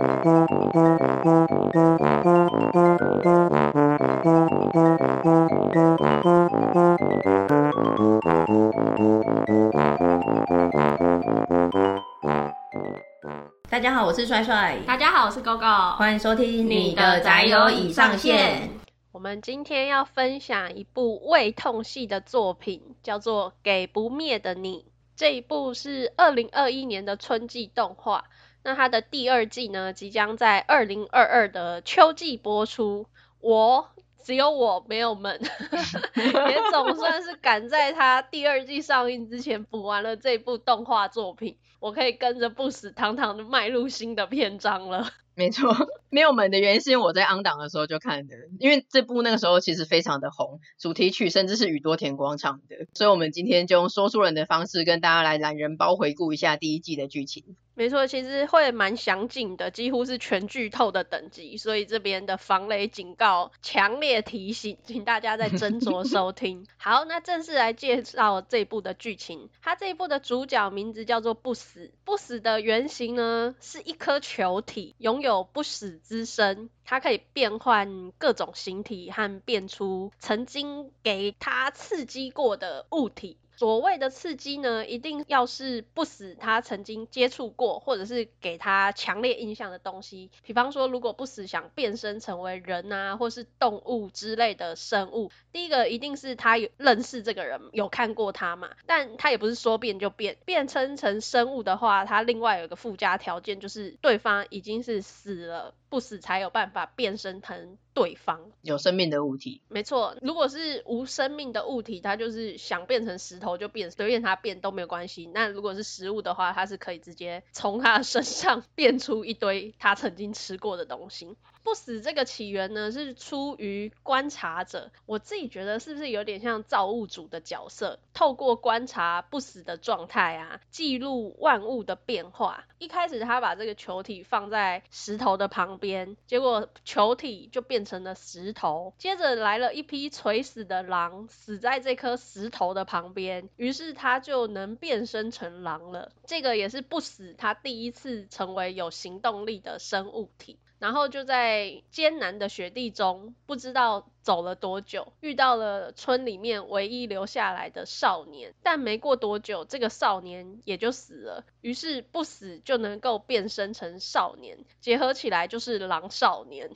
大家好，我是帅帅。大家好，我是 GoGo。欢迎收听你的宅友已上线。我们今天要分享一部胃痛系的作品，叫做《给不灭的你》。这一部是二零二一年的春季动画。那它的第二季呢，即将在二零二二的秋季播出。我只有我没有们，也总算是赶在它第二季上映之前补完了这部动画作品。我可以跟着不死堂堂的迈入新的篇章了。没错，没有门的原因是因为我在 on 档的时候就看的，因为这部那个时候其实非常的红，主题曲甚至是宇多田光唱的，所以我们今天就用说书人的方式跟大家来懒人包回顾一下第一季的剧情。没错，其实会蛮详尽的，几乎是全剧透的等级，所以这边的防雷警告，强烈提醒，请大家再斟酌收听。好，那正式来介绍这一部的剧情。它这一部的主角名字叫做不死，不死的原型呢是一颗球体，拥有有不死之身，它可以变换各种形体和变出曾经给它刺激过的物体。所谓的刺激呢，一定要是不死他曾经接触过，或者是给他强烈印象的东西。比方说，如果不死想变身成为人啊，或是动物之类的生物，第一个一定是他有认识这个人，有看过他嘛。但他也不是说变就变，变身成生物的话，他另外有一个附加条件，就是对方已经是死了。不死才有办法变身成对方有生命的物体。没错，如果是无生命的物体，它就是想变成石头就变，随便它变都没有关系。那如果是食物的话，它是可以直接从它身上 变出一堆它曾经吃过的东西。不死这个起源呢，是出于观察者。我自己觉得是不是有点像造物主的角色，透过观察不死的状态啊，记录万物的变化。一开始他把这个球体放在石头的旁边，结果球体就变成了石头。接着来了一批垂死的狼，死在这颗石头的旁边，于是他就能变身成狼了。这个也是不死他第一次成为有行动力的生物体。然后就在艰难的雪地中，不知道走了多久，遇到了村里面唯一留下来的少年。但没过多久，这个少年也就死了。于是不死就能够变身成少年，结合起来就是狼少年。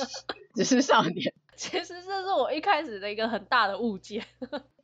只是少年。其实这是我一开始的一个很大的误解。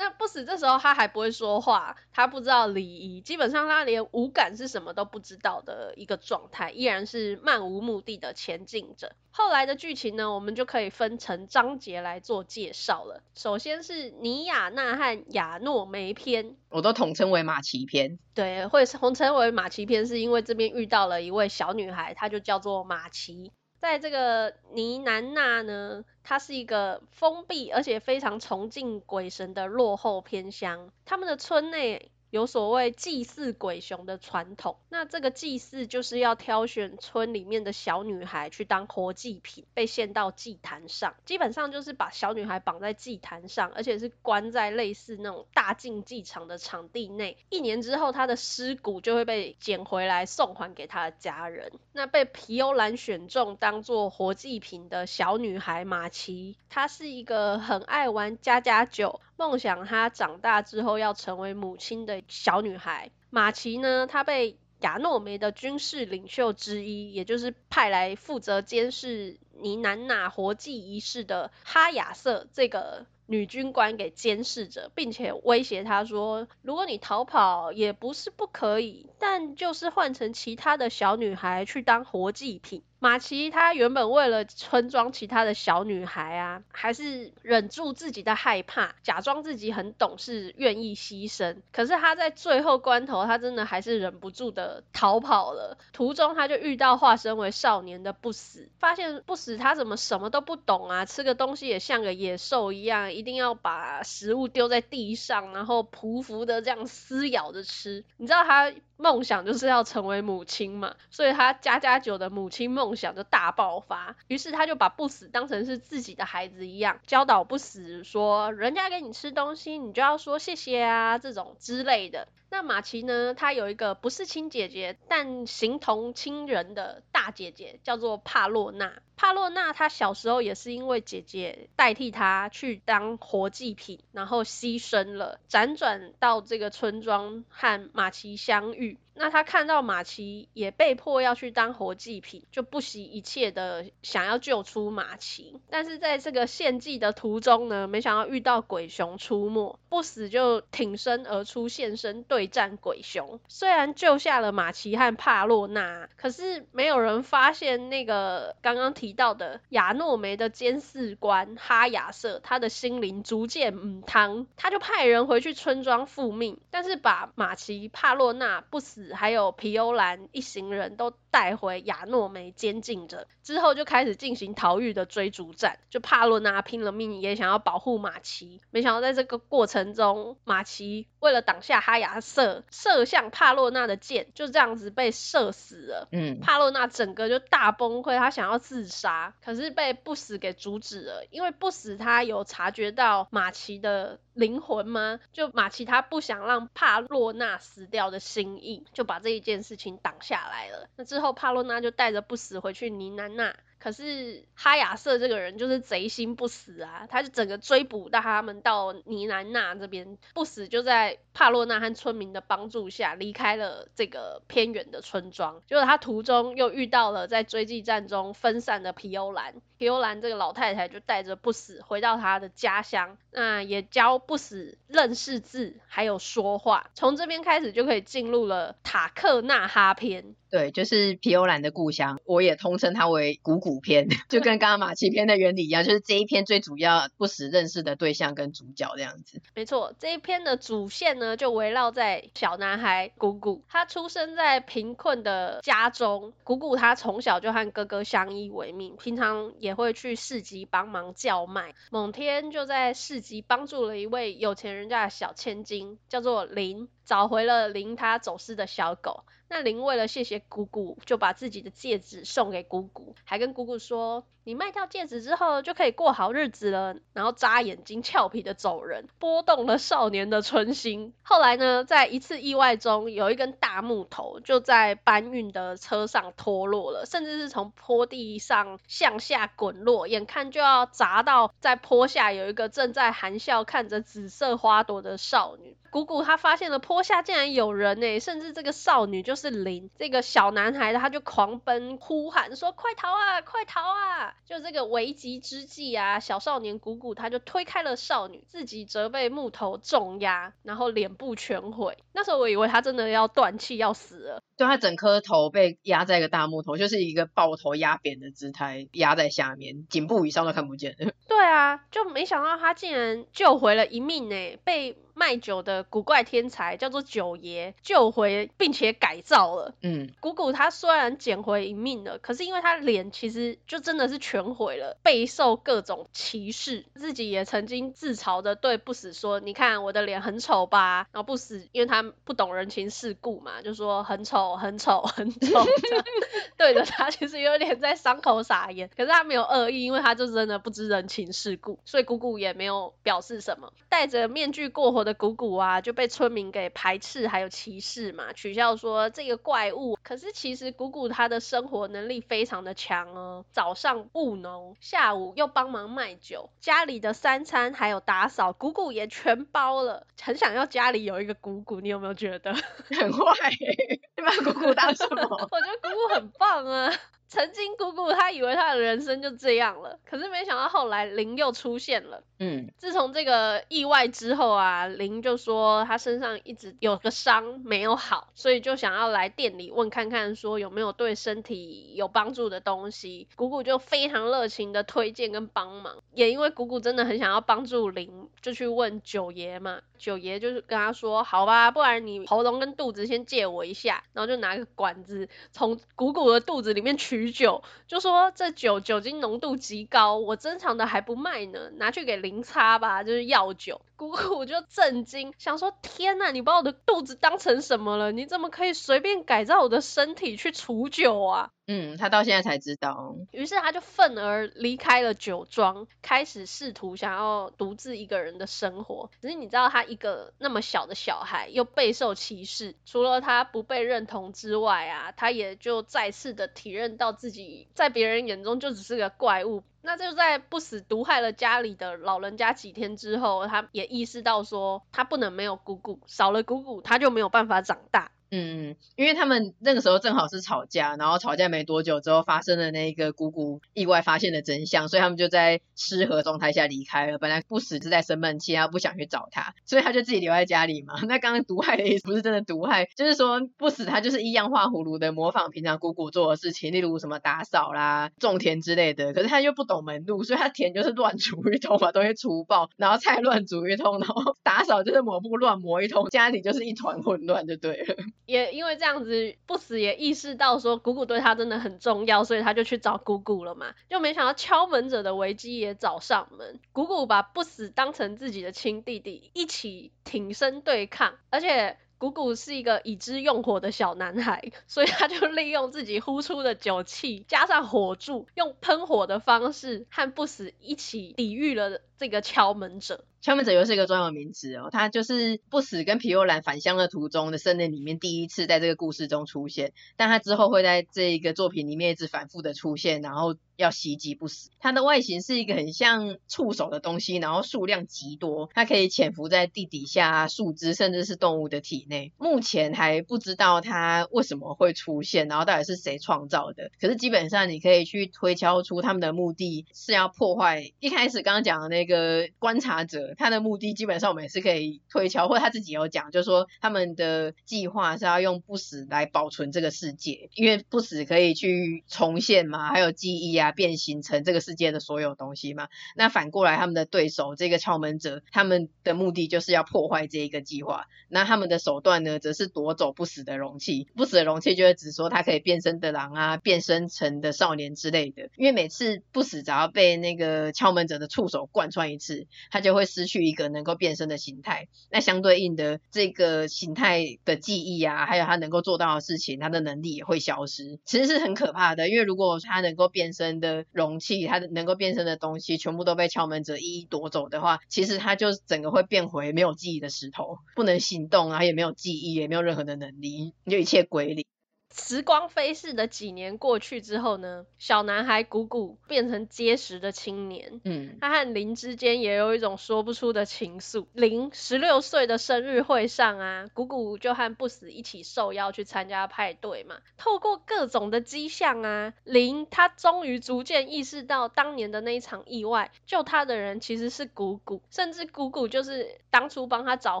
那不死这时候他还不会说话，他不知道礼仪，基本上他连五感是什么都不知道的一个状态，依然是漫无目的的前进着。后来的剧情呢，我们就可以分成章节来做介绍了。首先是尼亚娜和亚诺梅篇，我都统称为马奇篇。对，会统称为马奇篇，是因为这边遇到了一位小女孩，她就叫做马奇。在这个尼南娜呢，它是一个封闭而且非常崇敬鬼神的落后偏乡，他们的村内。有所谓祭祀鬼雄的传统，那这个祭祀就是要挑选村里面的小女孩去当活祭品，被献到祭坛上。基本上就是把小女孩绑在祭坛上，而且是关在类似那种大竞技场的场地内。一年之后，她的尸骨就会被捡回来送还给她的家人。那被皮尤兰选中当做活祭品的小女孩玛奇，她是一个很爱玩家家酒。梦想她长大之后要成为母亲的小女孩玛奇呢，她被亚诺梅的军事领袖之一，也就是派来负责监视尼南娜活祭仪式的哈亚瑟这个女军官给监视着，并且威胁她说，如果你逃跑也不是不可以，但就是换成其他的小女孩去当活祭品。马奇她原本为了村庄其他的小女孩啊，还是忍住自己的害怕，假装自己很懂事，愿意牺牲。可是她在最后关头，她真的还是忍不住的逃跑了。途中，她就遇到化身为少年的不死，发现不死他怎么什么都不懂啊，吃个东西也像个野兽一样，一定要把食物丢在地上，然后匍匐的这样撕咬着吃。你知道他梦想就是要成为母亲嘛，所以他家家酒的母亲梦想就大爆发。于是他就把不死当成是自己的孩子一样，教导不死说，人家给你吃东西，你就要说谢谢啊，这种之类的。那玛奇呢，她有一个不是亲姐姐，但形同亲人的大姐姐叫做帕洛娜。帕洛娜她小时候也是因为姐姐代替她去当活祭品，然后牺牲了，辗转到这个村庄和玛奇相遇。那他看到马奇也被迫要去当活祭品，就不惜一切的想要救出马奇。但是在这个献祭的途中呢，没想到遇到鬼熊出没，不死就挺身而出现身对战鬼熊。虽然救下了马奇和帕洛娜，可是没有人发现那个刚刚提。到的亚诺梅的监视官哈亚瑟，他的心灵逐渐嗯汤，他就派人回去村庄复命，但是把马奇、帕洛娜、不死还有皮欧兰一行人都带回亚诺梅监禁着。之后就开始进行逃狱的追逐战，就帕洛娜拼了命也想要保护马奇，没想到在这个过程中，马奇为了挡下哈亚瑟射向帕洛娜的箭，就这样子被射死了。嗯，帕洛娜整个就大崩溃，他想要自杀。可是被不死给阻止了，因为不死他有察觉到马奇的灵魂吗？就马奇他不想让帕洛娜死掉的心意，就把这一件事情挡下来了。那之后帕洛娜就带着不死回去尼南那。可是哈亚瑟这个人就是贼心不死啊，他就整个追捕到他们到尼南娜这边，不死就在帕洛娜和村民的帮助下离开了这个偏远的村庄。结果他途中又遇到了在追击战中分散的皮欧兰，皮欧兰这个老太太就带着不死回到他的家乡，那也教不死认识字还有说话。从这边开始就可以进入了塔克纳哈篇。对，就是皮尤兰的故乡，我也通称它为古古篇，就跟刚刚玛琪篇的原理一样，就是这一篇最主要不死认识的对象跟主角这样子。没错，这一篇的主线呢，就围绕在小男孩古古，他出生在贫困的家中。古古他从小就和哥哥相依为命，平常也会去市集帮忙叫卖。某天就在市集帮助了一位有钱人家的小千金，叫做林，找回了林他走失的小狗。那林为了谢谢姑姑，就把自己的戒指送给姑姑，还跟姑姑说：“你卖掉戒指之后，就可以过好日子了。”然后眨眼睛，俏皮的走人，拨动了少年的春心。后来呢，在一次意外中，有一根大木头就在搬运的车上脱落了，甚至是从坡地上向下滚落，眼看就要砸到在坡下有一个正在含笑看着紫色花朵的少女。姑姑她发现了坡下竟然有人呢，甚至这个少女就是零，这个小男孩他就狂奔呼喊说：“快逃啊，快逃啊！”就这个危急之际啊，小少年姑姑他就推开了少女，自己则被木头重压，然后脸部全毁。那时候我以为他真的要断气要死了，就他整颗头被压在一个大木头，就是一个抱头压扁的姿态压在下面，颈部以上都看不见。对啊，就没想到他竟然救回了一命呢，被。卖酒的古怪天才叫做九爷，救回并且改造了。嗯，姑姑他虽然捡回一命了，可是因为他脸其实就真的是全毁了，备受各种歧视。自己也曾经自嘲的对不死说：“你看我的脸很丑吧？”然后不死因为他不懂人情世故嘛，就说很丑很丑很丑。对着他其实有点在伤口撒盐，可是他没有恶意，因为他就真的不知人情世故，所以姑姑也没有表示什么。戴着面具过活的。姑姑啊，就被村民给排斥，还有歧视嘛，取笑说这个怪物。可是其实姑姑她的生活能力非常的强哦，早上务农，下午又帮忙卖酒，家里的三餐还有打扫，姑姑也全包了。很想要家里有一个姑姑，你有没有觉得？很坏耶，你把姑姑当什么？我觉得姑姑很棒啊。曾经姑姑她以为她的人生就这样了，可是没想到后来林又出现了。嗯，自从这个意外之后啊，林就说她身上一直有个伤没有好，所以就想要来店里问看看，说有没有对身体有帮助的东西。姑姑就非常热情的推荐跟帮忙，也因为姑姑真的很想要帮助林，就去问九爷嘛。九爷就是跟他说，好吧，不然你喉咙跟肚子先借我一下，然后就拿个管子从姑姑的肚子里面取。酒，就说这酒酒精浓度极高，我珍藏的还不卖呢，拿去给零差吧，就是药酒。姑姑就震惊，想说：天呐，你把我的肚子当成什么了？你怎么可以随便改造我的身体去除酒啊？嗯，他到现在才知道。于是他就愤而离开了酒庄，开始试图想要独自一个人的生活。可是你知道，他一个那么小的小孩，又备受歧视，除了他不被认同之外啊，他也就再次的体认到自己在别人眼中就只是个怪物。那就在不死毒害了家里的老人家几天之后，他也意识到说，他不能没有姑姑，少了姑姑，他就没有办法长大。嗯，因为他们那个时候正好是吵架，然后吵架没多久之后发生了那个姑姑意外发现的真相，所以他们就在失和状态下离开了。本来不死是在生闷气，他不想去找他，所以他就自己留在家里嘛。那刚刚毒害的意思不是真的毒害，就是说不死他就是一样画葫芦的模仿平常姑姑做的事情，例如什么打扫啦、种田之类的。可是他又不懂门路，所以他田就是乱锄一通，把东西锄爆，然后菜乱煮一通，然后 打扫就是抹布乱抹一通，家里就是一团混乱就对了。也因为这样子，不死也意识到说姑姑对他真的很重要，所以他就去找姑姑了嘛。就没想到敲门者的危机也找上门，姑姑把不死当成自己的亲弟弟，一起挺身对抗。而且姑姑是一个已知用火的小男孩，所以他就利用自己呼出的酒气，加上火柱，用喷火的方式和不死一起抵御了这个敲门者。敲门者又是一个专有名词哦，他就是不死跟皮尤兰返乡的途中的森林里面第一次在这个故事中出现，但他之后会在这一个作品里面一直反复的出现，然后要袭击不死。它的外形是一个很像触手的东西，然后数量极多，它可以潜伏在地底下、树枝甚至是动物的体内。目前还不知道它为什么会出现，然后到底是谁创造的。可是基本上你可以去推敲出他们的目的是要破坏。一开始刚刚讲的那个个观察者。他的目的基本上我们也是可以推敲，或者他自己有讲，就是说他们的计划是要用不死来保存这个世界，因为不死可以去重现嘛，还有记忆啊，变形成这个世界的所有东西嘛。那反过来他们的对手这个敲门者，他们的目的就是要破坏这一个计划，那他们的手段呢，则是夺走不死的容器。不死的容器就是指说他可以变身的狼啊，变身成的少年之类的。因为每次不死只要被那个敲门者的触手贯穿换一次，他就会失去一个能够变身的形态，那相对应的这个形态的记忆啊，还有他能够做到的事情，他的能力也会消失。其实是很可怕的，因为如果他能够变身的容器，他的能够变身的东西全部都被敲门者一一夺走的话，其实他就整个会变回没有记忆的石头，不能行动啊，也没有记忆，也没有任何的能力，就一切归零。时光飞逝的几年过去之后呢，小男孩谷谷变成结实的青年。嗯，他和林之间也有一种说不出的情愫。林十六岁的生日会上啊，谷谷就和不死一起受邀去参加派对嘛。透过各种的迹象啊，林他终于逐渐意识到当年的那一场意外，救他的人其实是谷谷，甚至谷谷就是当初帮他找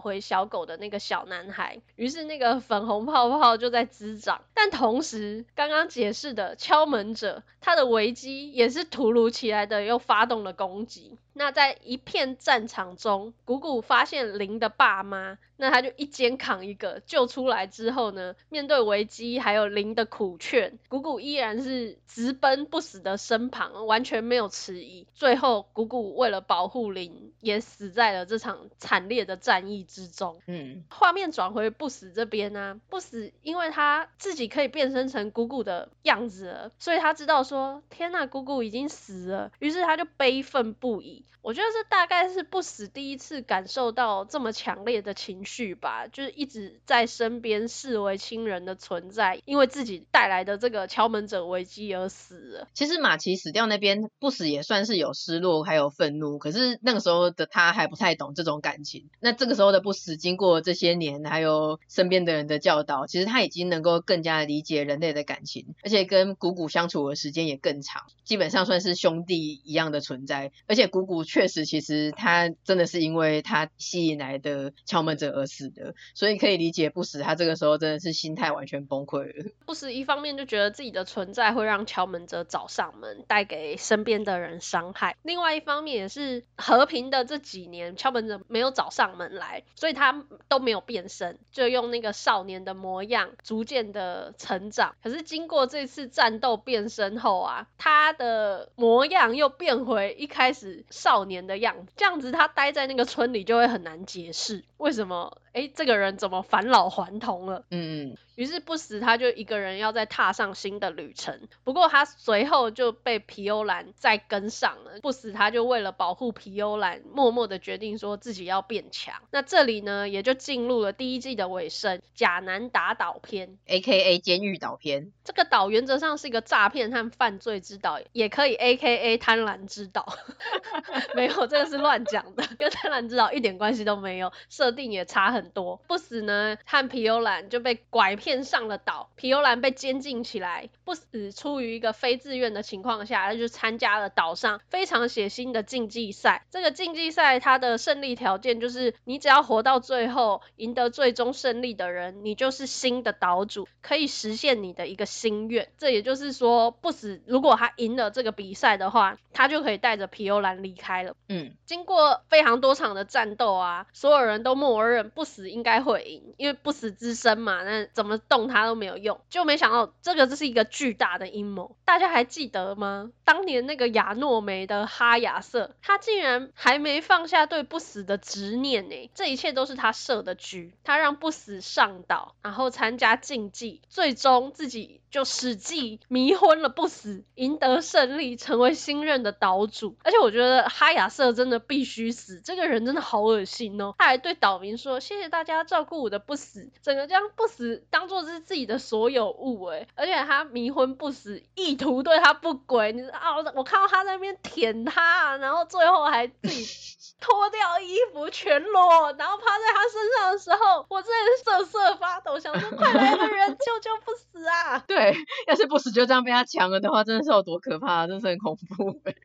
回小狗的那个小男孩。于是那个粉红泡泡就在滋长。但同时，刚刚解释的敲门者，他的危机也是突如其来的，又发动了攻击。那在一片战场中，姑姑发现林的爸妈，那他就一肩扛一个，救出来之后呢，面对危机还有林的苦劝，姑姑依然是直奔不死的身旁，完全没有迟疑。最后，姑姑为了保护林，也死在了这场惨烈的战役之中。嗯，画面转回不死这边呢、啊，不死因为他自己可以变身成姑姑的样子了，所以他知道说，天呐，姑姑已经死了，于是他就悲愤不已。我觉得这大概是不死第一次感受到这么强烈的情绪吧，就是一直在身边视为亲人的存在，因为自己带来的这个敲门者危机而死。其实马奇死掉那边，不死也算是有失落还有愤怒，可是那个时候的他还不太懂这种感情。那这个时候的不死，经过这些年还有身边的人的教导，其实他已经能够更加理解人类的感情，而且跟姑姑相处的时间也更长，基本上算是兄弟一样的存在，而且姑确实，其实他真的是因为他吸引来的敲门者而死的，所以可以理解不死他这个时候真的是心态完全崩溃了。不死一方面就觉得自己的存在会让敲门者找上门，带给身边的人伤害；另外一方面也是和平的这几年，敲门者没有找上门来，所以他都没有变身，就用那个少年的模样逐渐的成长。可是经过这次战斗变身后啊，他的模样又变回一开始。少年的样子，这样子他待在那个村里就会很难解释为什么，诶，这个人怎么返老还童了？嗯。于是不死，他就一个人要再踏上新的旅程。不过他随后就被皮欧兰再跟上了。不死，他就为了保护皮欧兰，默默的决定说自己要变强。那这里呢，也就进入了第一季的尾声，甲南达岛篇，A.K.A. 监狱岛篇。这个岛原则上是一个诈骗和犯罪之岛，也可以 A.K.A. 贪婪之岛。没有，这个是乱讲的，跟贪婪之岛一点关系都没有，设定也差很多。不死呢，和皮欧兰就被拐骗。上了岛，皮欧兰被监禁起来，不死出于一个非自愿的情况下，他就参加了岛上非常血腥的竞技赛。这个竞技赛它的胜利条件就是，你只要活到最后，赢得最终胜利的人，你就是新的岛主，可以实现你的一个心愿。这也就是说，不死如果他赢了这个比赛的话，他就可以带着皮欧兰离开了。嗯，经过非常多场的战斗啊，所有人都默认不死应该会赢，因为不死之身嘛，那怎么？动他都没有用，就没想到这个这是一个巨大的阴谋。大家还记得吗？当年那个亚诺梅的哈亚瑟，他竟然还没放下对不死的执念呢。这一切都是他设的局，他让不死上岛，然后参加竞技，最终自己就使计迷昏了不死，赢得胜利，成为新任的岛主。而且我觉得哈亚瑟真的必须死，这个人真的好恶心哦。他还对岛民说：“谢谢大家照顾我的不死。”整个将不死当做。是自己的所有物哎，而且他迷昏不死，意图对他不轨。你知道啊？我看到他在那边舔他，然后最后还自己 脱掉衣服全裸，然后趴在他身上的时候，我真的瑟瑟发抖，想说快来个人救救不死啊！对，要是不死就这样被他抢了的话，真的是有多可怕，真是很恐怖。对呀，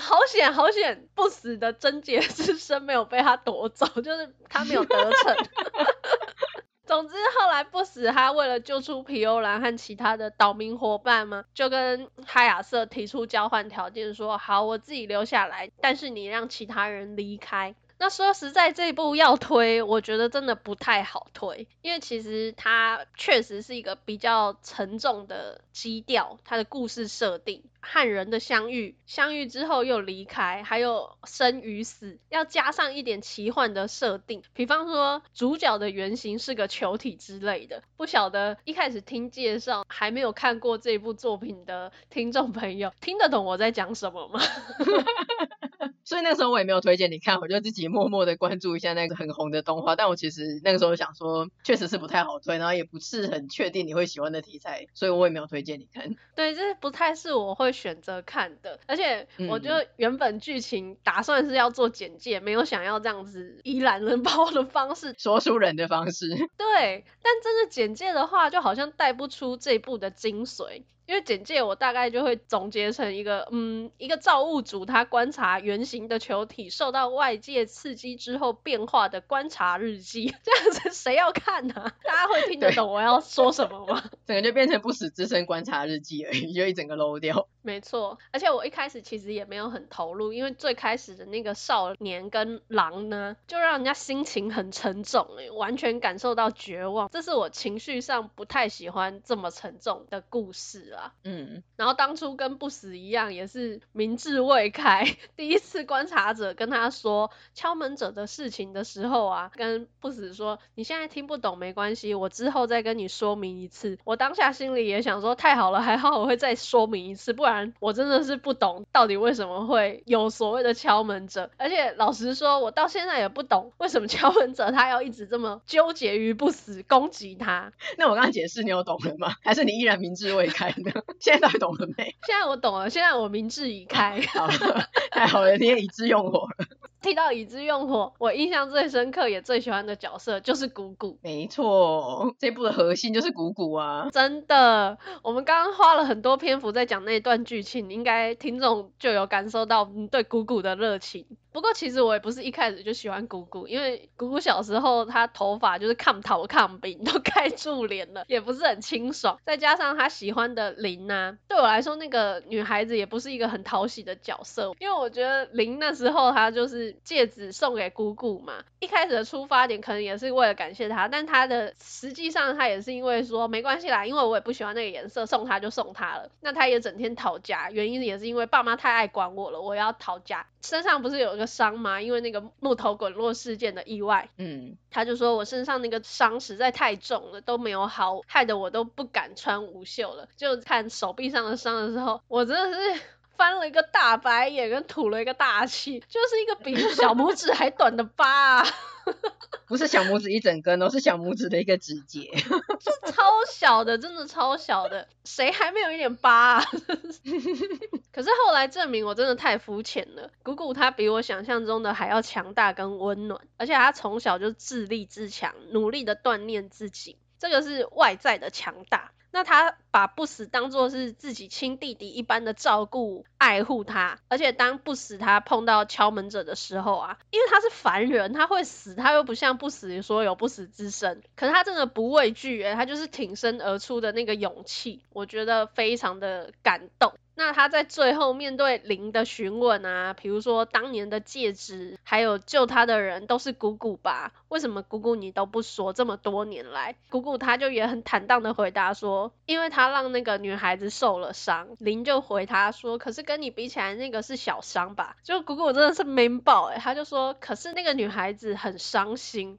好险好险，不死的贞洁之身没有被他夺走，就是他没有得逞。总之，后来不死，他为了救出皮欧兰和其他的岛民伙伴嘛，就跟哈亚瑟提出交换条件，说好，我自己留下来，但是你让其他人离开。那说实在，这一部要推，我觉得真的不太好推，因为其实它确实是一个比较沉重的基调，它的故事设定，汉人的相遇，相遇之后又离开，还有生与死，要加上一点奇幻的设定，比方说主角的原型是个球体之类的。不晓得一开始听介绍还没有看过这部作品的听众朋友，听得懂我在讲什么吗？所以那个时候我也没有推荐你看，我就自己默默的关注一下那个很红的动画。但我其实那个时候想说，确实是不太好推，然后也不是很确定你会喜欢的题材，所以我也没有推荐你看。对，这不太是我会选择看的。而且我觉得原本剧情打算是要做简介，没有想要这样子以懒人包的方式，说书人的方式。对，但这个简介的话，就好像带不出这部的精髓。因为简介我大概就会总结成一个，嗯，一个造物主他观察圆形的球体受到外界刺激之后变化的观察日记，这样子谁要看呢、啊？大家会听得懂我要说什么吗？整个就变成不死之身观察日记而已，就一整个漏掉。没错，而且我一开始其实也没有很投入，因为最开始的那个少年跟狼呢，就让人家心情很沉重，哎，完全感受到绝望。这是我情绪上不太喜欢这么沉重的故事啊。嗯，然后当初跟不死一样，也是明智未开。第一次观察者跟他说敲门者的事情的时候啊，跟不死说，你现在听不懂没关系，我之后再跟你说明一次。我当下心里也想说，太好了，还好我会再说明一次，不然我真的是不懂到底为什么会有所谓的敲门者。而且老实说，我到现在也不懂为什么敲门者他要一直这么纠结于不死攻击他。那我刚刚解释你有懂了吗？还是你依然明智未开呢？现在懂了没？现在我懂了，现在我明智已开。好，太好了，你也已知用火了。提到已知用火，我印象最深刻也最喜欢的角色就是鼓鼓。没错，这部的核心就是鼓鼓啊。真的，我们刚刚花了很多篇幅在讲那段剧情，应该听众就有感受到对鼓鼓的热情。不过其实我也不是一开始就喜欢姑姑，因为姑姑小时候她头发就是抗头抗病都盖住脸了，也不是很清爽。再加上她喜欢的林啊，对我来说那个女孩子也不是一个很讨喜的角色，因为我觉得林那时候她就是戒指送给姑姑嘛，一开始的出发点可能也是为了感谢她，但她的实际上她也是因为说没关系啦，因为我也不喜欢那个颜色，送她就送她了。那她也整天讨价，原因也是因为爸妈太爱管我了，我要讨价。身上不是有一个伤吗？因为那个木头滚落事件的意外，嗯，他就说我身上那个伤实在太重了，都没有好，害得我都不敢穿无袖了。就看手臂上的伤的时候，我真的是 翻了一个大白眼，跟吐了一个大气，就是一个比小拇指还短的疤啊。不是小拇指一整根，都是小拇指的一个指节，就超小的，真的超小的，谁还没有一点疤啊？可是后来证明我真的太肤浅了，姑姑她比我想象中的还要强大跟温暖，而且她从小就自立自强，努力的锻炼自己，这个是外在的强大。那他把不死当做是自己亲弟弟一般的照顾、爱护他，而且当不死他碰到敲门者的时候啊，因为他是凡人，他会死，他又不像不死说有不死之身，可是他真的不畏惧，诶，他就是挺身而出的那个勇气，我觉得非常的感动。那他在最后面对林的询问啊，比如说当年的戒指，还有救他的人都是姑姑吧？为什么姑姑你都不说？这么多年来，姑姑他就也很坦荡的回答说，因为他让那个女孩子受了伤。林就回他说，可是跟你比起来，那个是小伤吧？就姑姑真的是 man 爆诶，他就说，可是那个女孩子很伤心。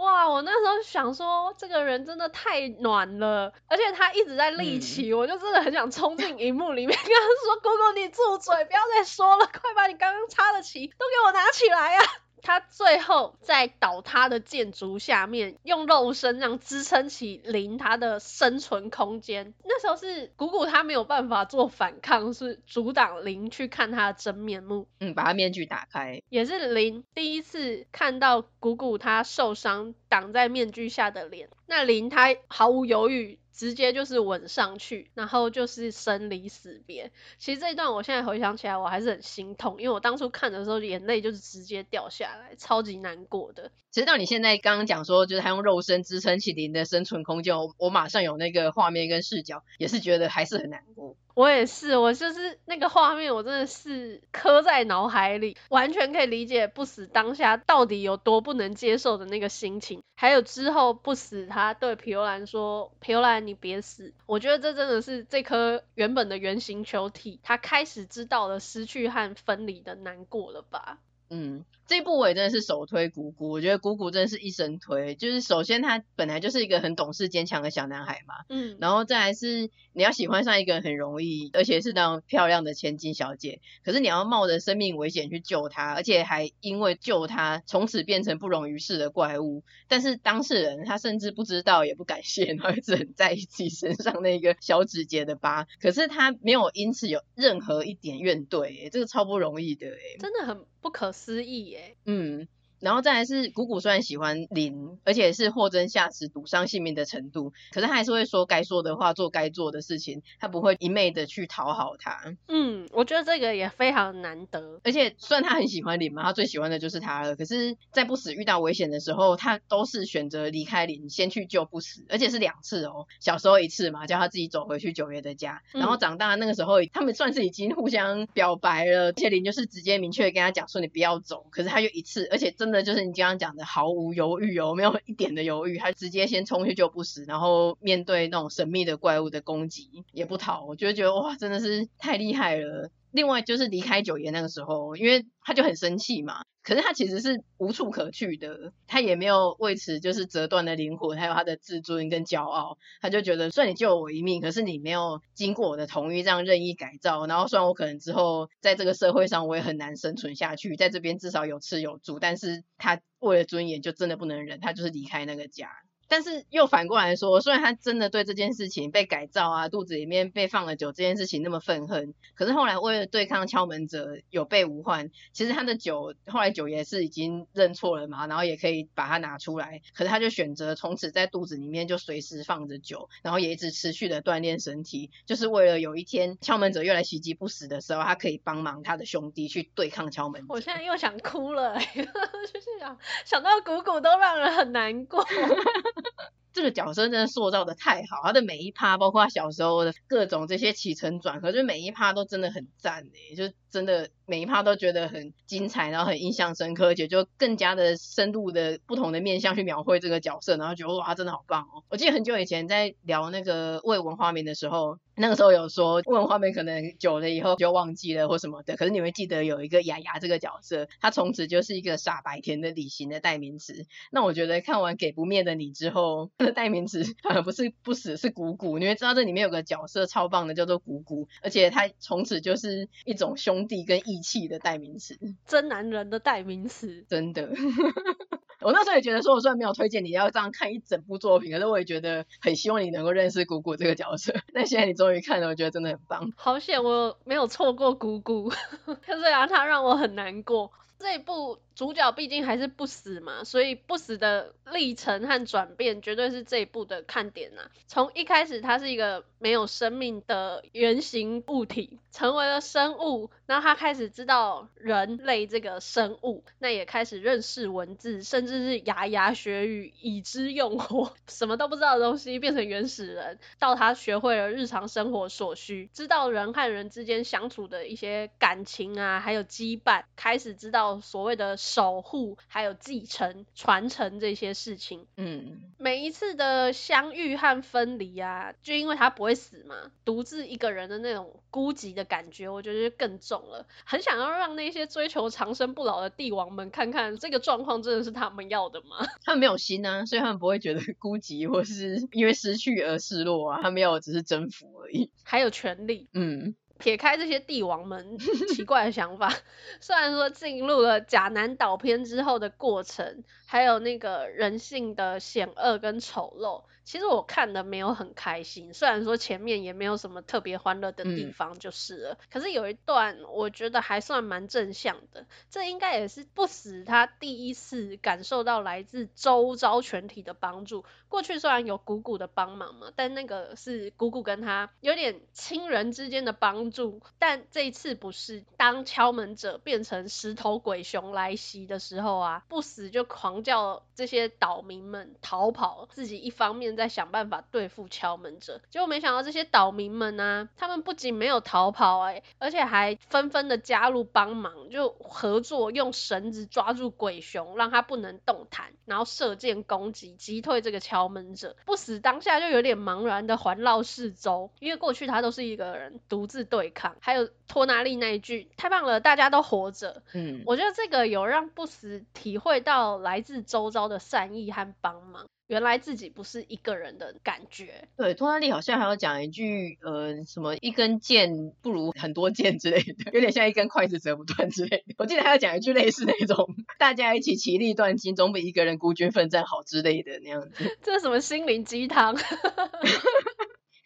哇，我那时候想说，这个人真的太暖了，而且他一直在立起，嗯、我就真的很想冲进荧幕里面跟他说：“姑姑，你住嘴，不要再说了，快把你刚刚插的旗都给我拿起来呀、啊！”他最后在倒塌的建筑下面，用肉身让支撑起林他的生存空间。那时候是姑姑他没有办法做反抗，是阻挡林去看他的真面目。嗯，把他面具打开，也是林第一次看到姑姑他受伤挡在面具下的脸。那林他毫无犹豫。直接就是吻上去，然后就是生离死别。其实这一段我现在回想起来，我还是很心痛，因为我当初看的时候，眼泪就是直接掉下来，超级难过的。直到你现在刚刚讲说，就是他用肉身支撑起林的生存空间，我我马上有那个画面跟视角，也是觉得还是很难过。我也是，我就是那个画面，我真的是刻在脑海里，完全可以理解不死当下到底有多不能接受的那个心情。还有之后不死，他对皮尤兰说：“皮尤兰，你别死。”我觉得这真的是这颗原本的圆形球体，他开始知道了失去和分离的难过了吧。嗯，这一部我也真的是首推姑姑，我觉得姑姑真的是一生推。就是首先他本来就是一个很懂事坚强的小男孩嘛，嗯，然后再来是你要喜欢上一个人很容易，而且是那种漂亮的千金小姐，可是你要冒着生命危险去救她，而且还因为救她从此变成不容于世的怪物。但是当事人他甚至不知道也不感谢，然后一直很在意自己身上那个小指节的疤，可是他没有因此有任何一点怨怼，诶，这个超不容易的，诶，真的很。不可思议嗯，然后再来是姑姑虽然喜欢林，而且是货真价实赌上性命的程度，可是他还是会说该说的话，做该做的事情，他不会一昧的去讨好他。嗯，我觉得这个也非常难得。而且虽然他很喜欢林嘛，他最喜欢的就是他了，可是，在不死遇到危险的时候，他都是选择离开林，先去救不死，而且是两次哦。小时候一次嘛，叫他自己走回去九月的家，然后长大那个时候，他们算是已经互相表白了，而且林就是直接明确跟他讲。说你不要走，可是他就一次，而且真的就是你刚刚讲的毫无犹豫哦，没有一点的犹豫，他直接先冲去救不死，然后面对那种神秘的怪物的攻击也不逃，我就觉得哇，真的是太厉害了。另外就是离开九爷那个时候，因为他就很生气嘛，可是他其实是无处可去的，他也没有为此就是折断了灵魂，还有他的自尊跟骄傲，他就觉得，虽然你救了我一命，可是你没有经过我的同意这样任意改造，然后虽然我可能之后在这个社会上我也很难生存下去，在这边至少有吃有住，但是他为了尊严就真的不能忍，他就是离开那个家。但是又反过来说，虽然他真的对这件事情被改造啊，肚子里面被放了酒这件事情那么愤恨，可是后来为了对抗敲门者有备无患，其实他的酒后来酒爷是已经认错了嘛，然后也可以把它拿出来，可是他就选择从此在肚子里面就随时放着酒，然后也一直持续的锻炼身体，就是为了有一天敲门者又来袭击不死的时候，他可以帮忙他的兄弟去对抗敲门者。我现在又想哭了，就是想想到鼓鼓都让人很难过。这个角色真的塑造的太好，他的每一趴，包括他小时候的各种这些起承转合，就每一趴都真的很赞诶，就真的每一趴都觉得很精彩，然后很印象深刻，而且就更加的深度的不同的面向去描绘这个角色，然后觉得哇，真的好棒哦！我记得很久以前在聊那个未闻花名的时候。那个时候有说，未闻画面可能久了以后就忘记了或什么的，可是你会记得有一个雅雅这个角色，他从此就是一个傻白甜的理型的代名词。那我觉得看完《给不灭的你》之后，他的代名词反而不是不死，是鼓鼓。你会知道这里面有个角色超棒的，叫做鼓鼓，而且他从此就是一种兄弟跟义气的代名词，真男人的代名词，真的。我那时候也觉得说，我虽然没有推荐你要这样看一整部作品，可是我也觉得很希望你能够认识姑姑这个角色。那现在你终于看了，我觉得真的很棒。好险我没有错过姑姑，可是啊，他让我很难过。这一部主角毕竟还是不死嘛，所以不死的历程和转变绝对是这一部的看点呐、从一开始，他是一个没有生命的原型物体，成为了生物，然后他开始知道人类这个生物，那也开始认识文字，甚至是牙牙学语，已知用火，什么都不知道的东西变成原始人。到他学会了日常生活所需，知道人和人之间相处的一些感情啊，还有羁绊，开始知道。所谓的守护，还有继承、传承这些事情，嗯，每一次的相遇和分离啊，就因为他不会死嘛，独自一个人的那种孤寂的感觉，我觉得就更重了。很想要让那些追求长生不老的帝王们看看，这个状况真的是他们要的吗？他们没有心啊，所以他们不会觉得孤寂，或是因为失去而失落啊。他们要的只是征服而已，还有权利，嗯。撇开这些帝王们 奇怪的想法，虽然说进入了假男岛篇之后的过程，还有那个人性的险恶跟丑陋。其实我看的没有很开心，虽然说前面也没有什么特别欢乐的地方就是了，嗯、可是有一段我觉得还算蛮正向的，这应该也是不死他第一次感受到来自周遭全体的帮助。过去虽然有鼓鼓的帮忙嘛，但那个是鼓鼓跟他有点亲人之间的帮助，但这一次不是。当敲门者变成石头鬼熊来袭的时候啊，不死就狂叫这些岛民们逃跑，自己一方面。在想办法对付敲门者，结果没想到这些岛民们呢、啊，他们不仅没有逃跑哎、而且还纷纷的加入帮忙，就合作用绳子抓住鬼熊，让他不能动弹，然后射箭攻击，击退这个敲门者。不死当下就有点茫然的环绕四周，因为过去他都是一个人独自对抗。还有托纳利那一句太棒了，大家都活着。嗯，我觉得这个有让不死体会到来自周遭的善意和帮忙。原来自己不是一个人的感觉。对，托纳利好像还要讲一句，呃，什么一根剑不如很多剑之类的，有点像一根筷子折不断之类的。我记得还要讲一句类似那种，大家一起其利断金，总比一个人孤军奋战好之类的那样子。这是什么心灵鸡汤？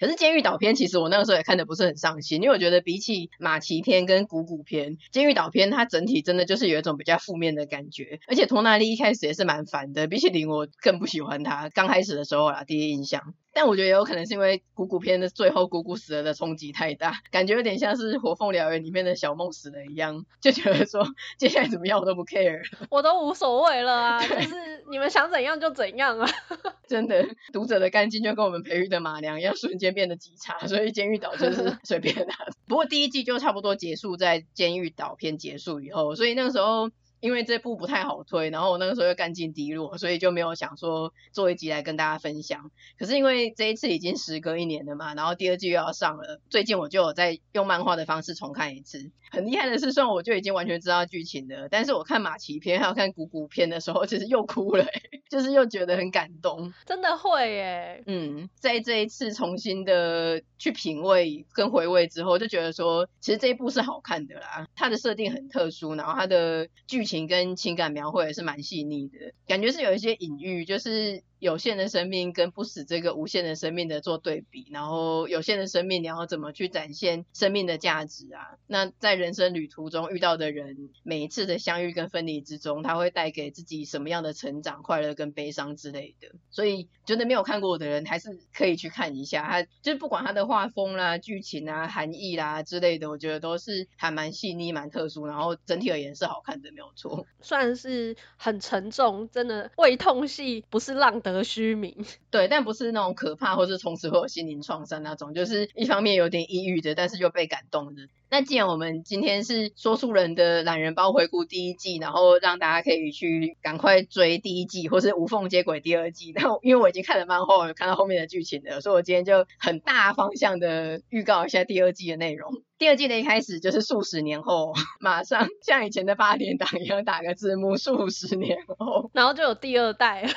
可是监狱岛篇其实我那个时候也看得不是很上心，因为我觉得比起马奇篇跟古古篇，监狱岛篇它整体真的就是有一种比较负面的感觉，而且托纳利一开始也是蛮烦的，比起林我更不喜欢他，刚开始的时候啦，第一印象。但我觉得也有可能是因为鼓鼓篇的最后鼓鼓死了的冲击太大，感觉有点像是火凤燎原里面的小梦死了一样，就觉得说接下来怎么样我都不 care，我都无所谓了啊，就是你们想怎样就怎样啊。真的，读者的干劲就跟我们培育的马良一样，瞬间变得极差，所以监狱岛就是 随便的。不过第一季就差不多结束在监狱岛篇结束以后，所以那个时候。因为这部不太好推，然后我那个时候又干劲低落，所以就没有想说做一集来跟大家分享。可是因为这一次已经时隔一年了嘛，然后第二季又要上了，最近我就有在用漫画的方式重看一次。很厉害的是，虽然我就已经完全知道剧情了，但是我看马奇篇还有看古古篇的时候，其实又哭了，就是又觉得很感动。真的会耶，嗯，在这一次重新的去品味跟回味之后，就觉得说，其实这一部是好看的啦。它的设定很特殊，然后它的剧情情跟情感描绘也是蛮细腻的，感觉是有一些隐喻，就是。有限的生命跟不死这个无限的生命的做对比，然后有限的生命你要怎么去展现生命的价值啊？那在人生旅途中遇到的人，每一次的相遇跟分离之中，他会带给自己什么样的成长、快乐跟悲伤之类的。所以，觉得没有看过的人还是可以去看一下。他就是不管他的画风啦、剧情啊、含义啦之类的，我觉得都是还蛮细腻、蛮特殊，然后整体而言是好看的，没有错。算是很沉重，真的胃痛戏，不是浪得虚名。对，但不是那种可怕或是从此会有心灵创伤那种，就是一方面有点抑郁的，但是又被感动的。那既然我们今天是说书人的懒人包回顾第一季，然后让大家可以去赶快追第一季，或是无缝接轨第二季。那因为我已经看了漫画，有看到后面的剧情了，所以我今天就很大方向的预告一下第二季的内容。第二季的一开始就是数十年后，马上像以前的八点档一样打个字幕，数十年后，然后就有第二代。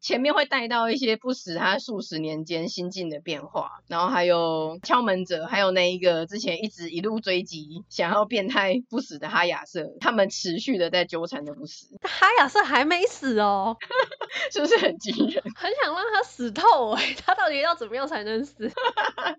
前面会带到一些不死他数十年间心境的变化，然后还有敲门者，还有那一个之前一直一路追击想要变态不死的哈亚瑟，他们持续的在纠缠着不死。哈亚瑟还没死哦，是不是很惊人？很想让他死透哎、欸，他到底要怎么样才能死？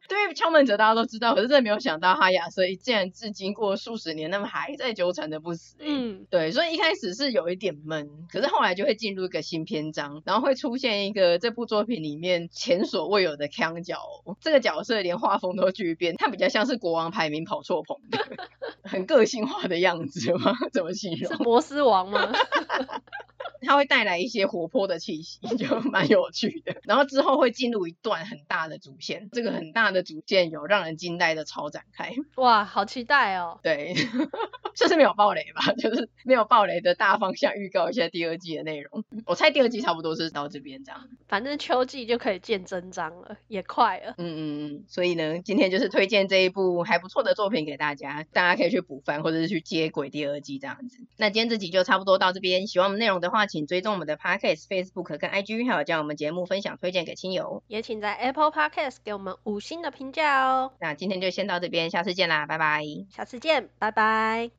对于，敲门者大家都知道，可是真的没有想到哈亚瑟竟然至今过数十年，那么还在纠缠着不死、欸。嗯，对，所以一开始是有一点闷，可是后来就会进入一个新篇章，然后会。出现一个这部作品里面前所未有的腔角，这个角色连画风都巨变，他比较像是国王排名跑错棚，很个性化的样子吗？怎么形容？是摩斯王吗？他会带来一些活泼的气息，就蛮有趣的。然后之后会进入一段很大的主线，这个很大的主线有让人惊呆的超展开。哇，好期待哦！对，算是没有爆雷吧？就是没有爆雷的大方向预告一下第二季的内容。我猜第二季差不多是到这边这样。反正秋季就可以见真章了，也快了。嗯嗯嗯。所以呢，今天就是推荐这一部还不错的作品给大家，大家可以去补番或者是去接轨第二季这样子。那今天这集就差不多到这边，喜欢我们内容的话，请追踪我们的 Podcast、Facebook 跟 IG，还有将我们节目分享推荐给亲友，也请在 Apple Podcast 给我们五星的评价哦。那今天就先到这边，下次见啦，拜拜。下次见，拜拜。